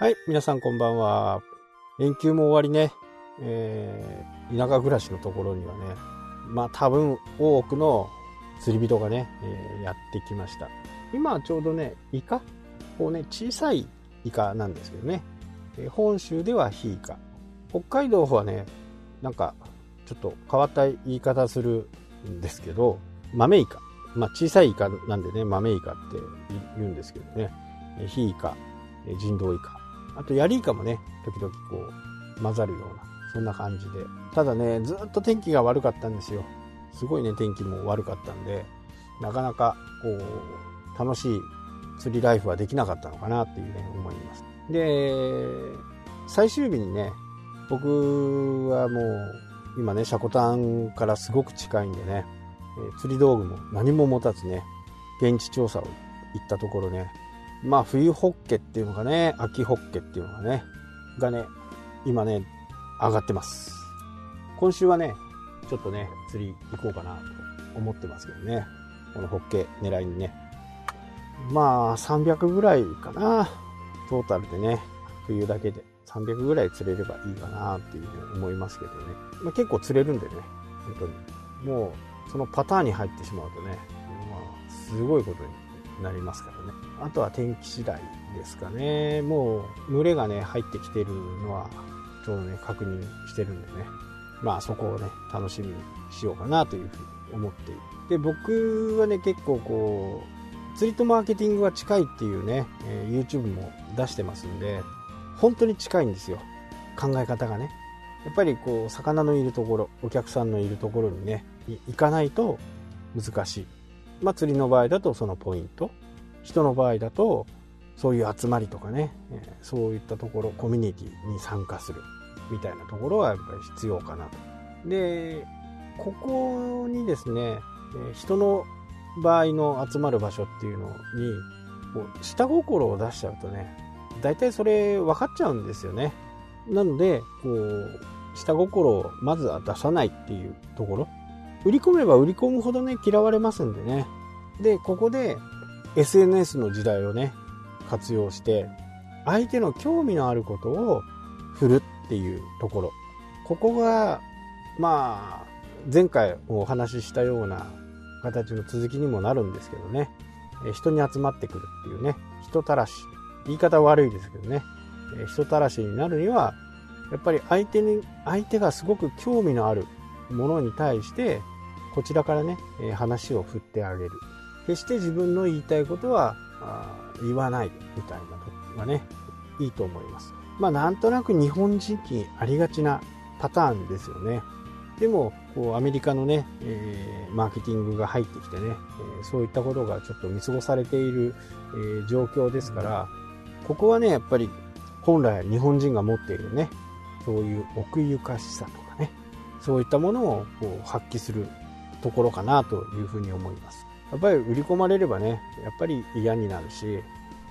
はい、皆さんこんばんは。連休も終わりね、えー、田舎暮らしのところにはね、まあ多分多くの釣り人がね、えー、やってきました。今はちょうどね、イカ？こうね、小さいイカなんですけどね、えー、本州ではヒイカ。北海道はね、なんかちょっと変わった言い方するんですけど、豆イカ。まあ小さいイカなんでね、豆イカって言うんですけどね、ヒイカ、人道イカ。あとヤリイカもね、時々こう混ざるような、そんな感じで。ただね、ずっと天気が悪かったんですよ。すごいね、天気も悪かったんで、なかなかこう、楽しい釣りライフはできなかったのかなっていうふうに思います。で、最終日にね、僕はもう、今ね、シャコタンからすごく近いんでね、釣り道具も何も持たずね、現地調査を行ったところね、まあ冬ホッケっていうのがね、秋ホッケっていうのがね、がね、今ね、上がってます。今週はね、ちょっとね、釣り行こうかなと思ってますけどね。このホッケ狙いにね。まあ300ぐらいかな。トータルでね、冬だけで300ぐらい釣れればいいかなっていうふうに思いますけどね。まあ、結構釣れるんでね、本当に。もう、そのパターンに入ってしまうとね、まあ、すごいことになりますからね。あとは天気次第ですかね。もう群れがね、入ってきてるのは、ちょうどね、確認してるんでね。まあそこをね、楽しみにしようかなというふうに思っている。で、僕はね、結構こう、釣りとマーケティングが近いっていうね、え、YouTube も出してますんで、本当に近いんですよ。考え方がね。やっぱりこう、魚のいるところ、お客さんのいるところにね、行かないと難しい。まあ、釣りの場合だとそのポイント人の場合だとそういう集まりとかね、えそういったところコミュニティに参加するみたいなところはやっぱり必要かなと。でここにですね人の場合の集まる場所っていうのにこう下心を出しちゃうとね大体それ分かっちゃうんですよね。なのでこう下心をまずは出さないっていうところ売り込めば売り込むほどね、嫌われますんでね。で、ここで SNS の時代をね、活用して、相手の興味のあることを振るっていうところ。ここが、まあ、前回お話ししたような形の続きにもなるんですけどね。人に集まってくるっていうね、人たらし。言い方悪いですけどね。人たらしになるには、やっぱり相手に、相手がすごく興味のあるものに対してこちらからね話を振ってあげる。決して自分の言いたいことは言わないみたいなとがねいいと思います。まあなんとなく日本人にありがちなパターンですよね。でもこうアメリカのね、えー、マーケティングが入ってきてね、えー、そういったことがちょっと見過ごされている、えー、状況ですから、ここはねやっぱり本来日本人が持っているねそういう奥ゆかしさとかそういったものをこう発揮するところかなというふうに思います。やっぱり売り込まれればねやっぱり嫌になるし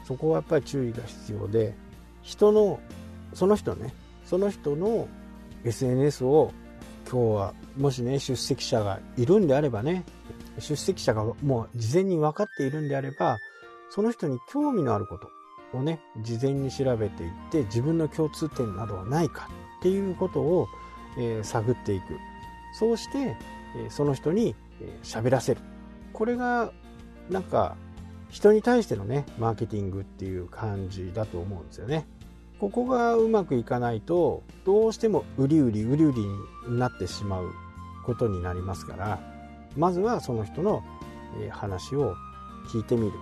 そこはやっぱり注意が必要で人のその人ねその人の SNS を今日はもしね出席者がいるんであればね出席者がもう事前に分かっているんであればその人に興味のあることをね事前に調べていって自分の共通点などはないかっていうことをえ、探っていく。そうして、え、その人に喋、えー、らせる。これがなんか人に対してのねマーケティングっていう感じだと思うんですよね。ここがうまくいかないとどうしても売り売り売り売りになってしまうことになりますからまずはその人の話を聞いてみる。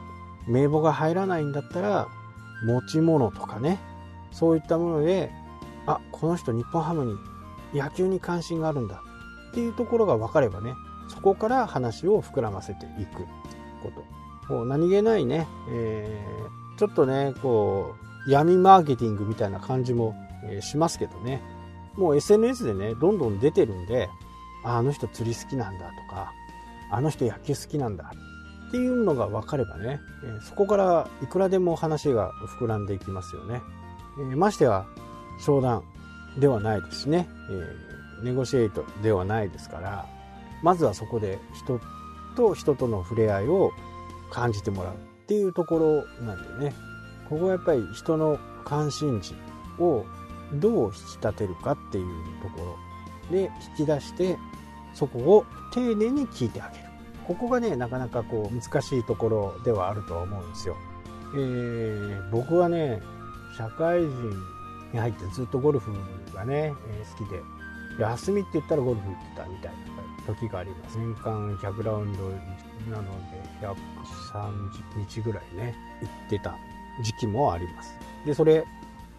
名簿が入らないんだったら持ち物とかねそういったものであこの人日本ハムに野球に関心があるんだ。っていうところが分かればねそこから話を膨らませていくこと。何気ないね、えー、ちょっとねこう闇マーケティングみたいな感じも、しますけどね。もう SNS でねどんどん出てるんであの人釣り好きなんだとかあの人野球好きなんだっていうのが分かればね、そこからいくらでも話が膨らんでいきますよね、えー、ましては商談。ではないですね、えー、ネゴシエイトではないですからまずはそこで人と人との触れ合いを感じてもらうっていうところなんでね。ここはやっぱり人の関心事をどう引き立てるかっていうところで引き出してそこを丁寧に聞いてあげる。ここがねなかなかこう難しいところではあるとは思うんですよ、えー、僕はね社会人に入ってずっとゴルフがね、えー、好きで。休みって言ったらゴルフ行ってたみたいな時があります。年間100ラウンドなので130日ぐらいね行ってた時期もあります。でそれ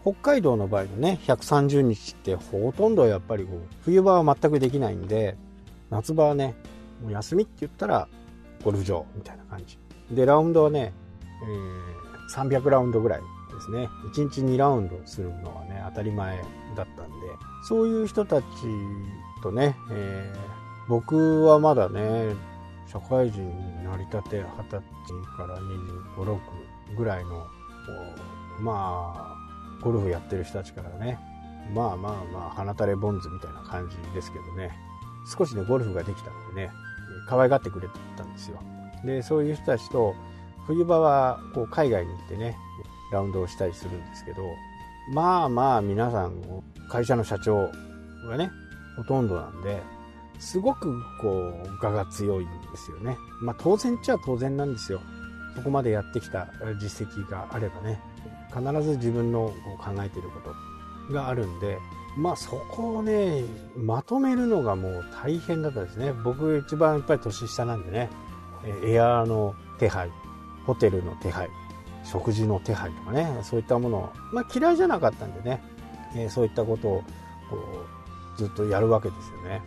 北海道の場合のね130日ってほとんどやっぱりこう冬場は全くできないんで夏場はねもう休みって言ったらゴルフ場みたいな感じ。でラウンドはね、えー、300ラウンドぐらいですね。1日2ラウンドするのはね当たり前だったんで。そういう人たちとね、えー、僕はまだね社会人になりたて20歳から256ぐらいのまあゴルフやってる人たちからねまあまあまあ鼻垂れボンズみたいな感じですけどね。少しねゴルフができたのでね可愛がってくれたんですよ。でそういう人たちと冬場はこう海外に行ってねラウンドをしたりするんですけどまあまあ皆さん会社の社長がねほとんどなんですごくこう我が強いんですよね。まあ当然っちゃ当然なんですよ。そこまでやってきた実績があればね必ず自分の考えていることがあるんでまあそこをねまとめるのがもう大変だったですね。僕一番やっぱり年下なんでねエアーの手配ホテルの手配食事の手配とかねそういったものを、まあ、嫌いじゃなかったんでね、えそういったことをこうずっとやるわけですよね。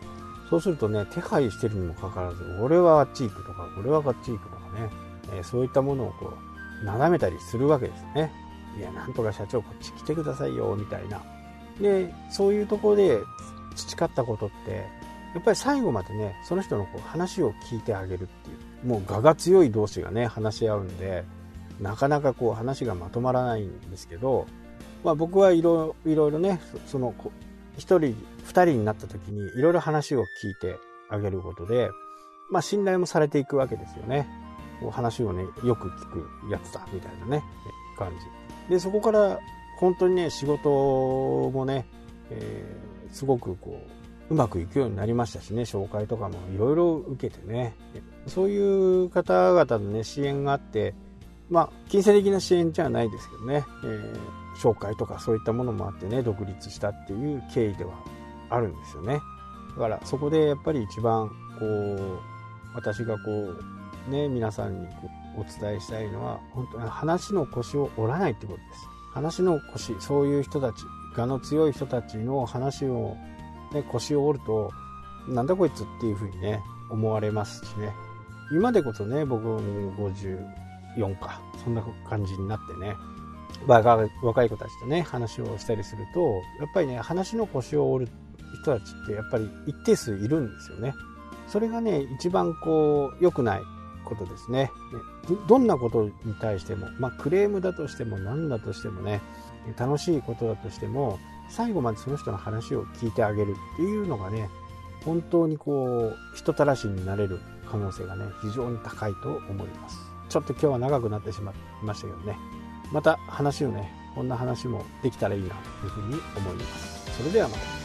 そうするとね手配してるにもかかわらず俺はあっち行くとか俺はあっち行くとかね、えそういったものをこう眺めたりするわけですね。いやなんとか社長こっち来てくださいよみたいな。でそういうところで培ったことってやっぱり最後までねその人のこう話を聞いてあげるっていうもう我が強い同士がね話し合うんでなかなかこう話がまとまらないんですけど、まあ、僕はいろいろねその1人2人になった時にいろいろ話を聞いてあげることで、まあ、信頼もされていくわけですよね。こう話をねよく聞くやつだみたいなね感じ。でそこから本当にね仕事もね、えー、すごくこううまくいくようになりましたしね紹介とかもいろいろ受けてね。そういう方々のね支援があってまあ、金銭的な支援じゃないですけどね、えー、紹介とかそういったものもあってね、独立したっていう経緯ではあるんですよね。だからそこでやっぱり一番、こう、私がこう、ね、皆さんにこうお伝えしたいのは、本当に話の腰を折らないってことです。話の腰、そういう人たち、我の強い人たちの話を、ね、腰を折ると、なんだこいつっていうふうにね、思われますしね。今でこそね、僕も50、4か。そんな感じになってね。若い子たちとね話をしたりするとやっぱりね話の腰を折る人たちってやっぱり一定数いるんですよね。それがね一番こう良くないことですね。どんなことに対しても、まあ、クレームだとしても何だとしてもね楽しいことだとしても最後までその人の話を聞いてあげるっていうのがね本当にこう人たらしになれる可能性がね非常に高いと思います。ちょっと今日は長くなってしまいましたけどね。また話をねこんな話もできたらいいなというふうに思います。それではまた。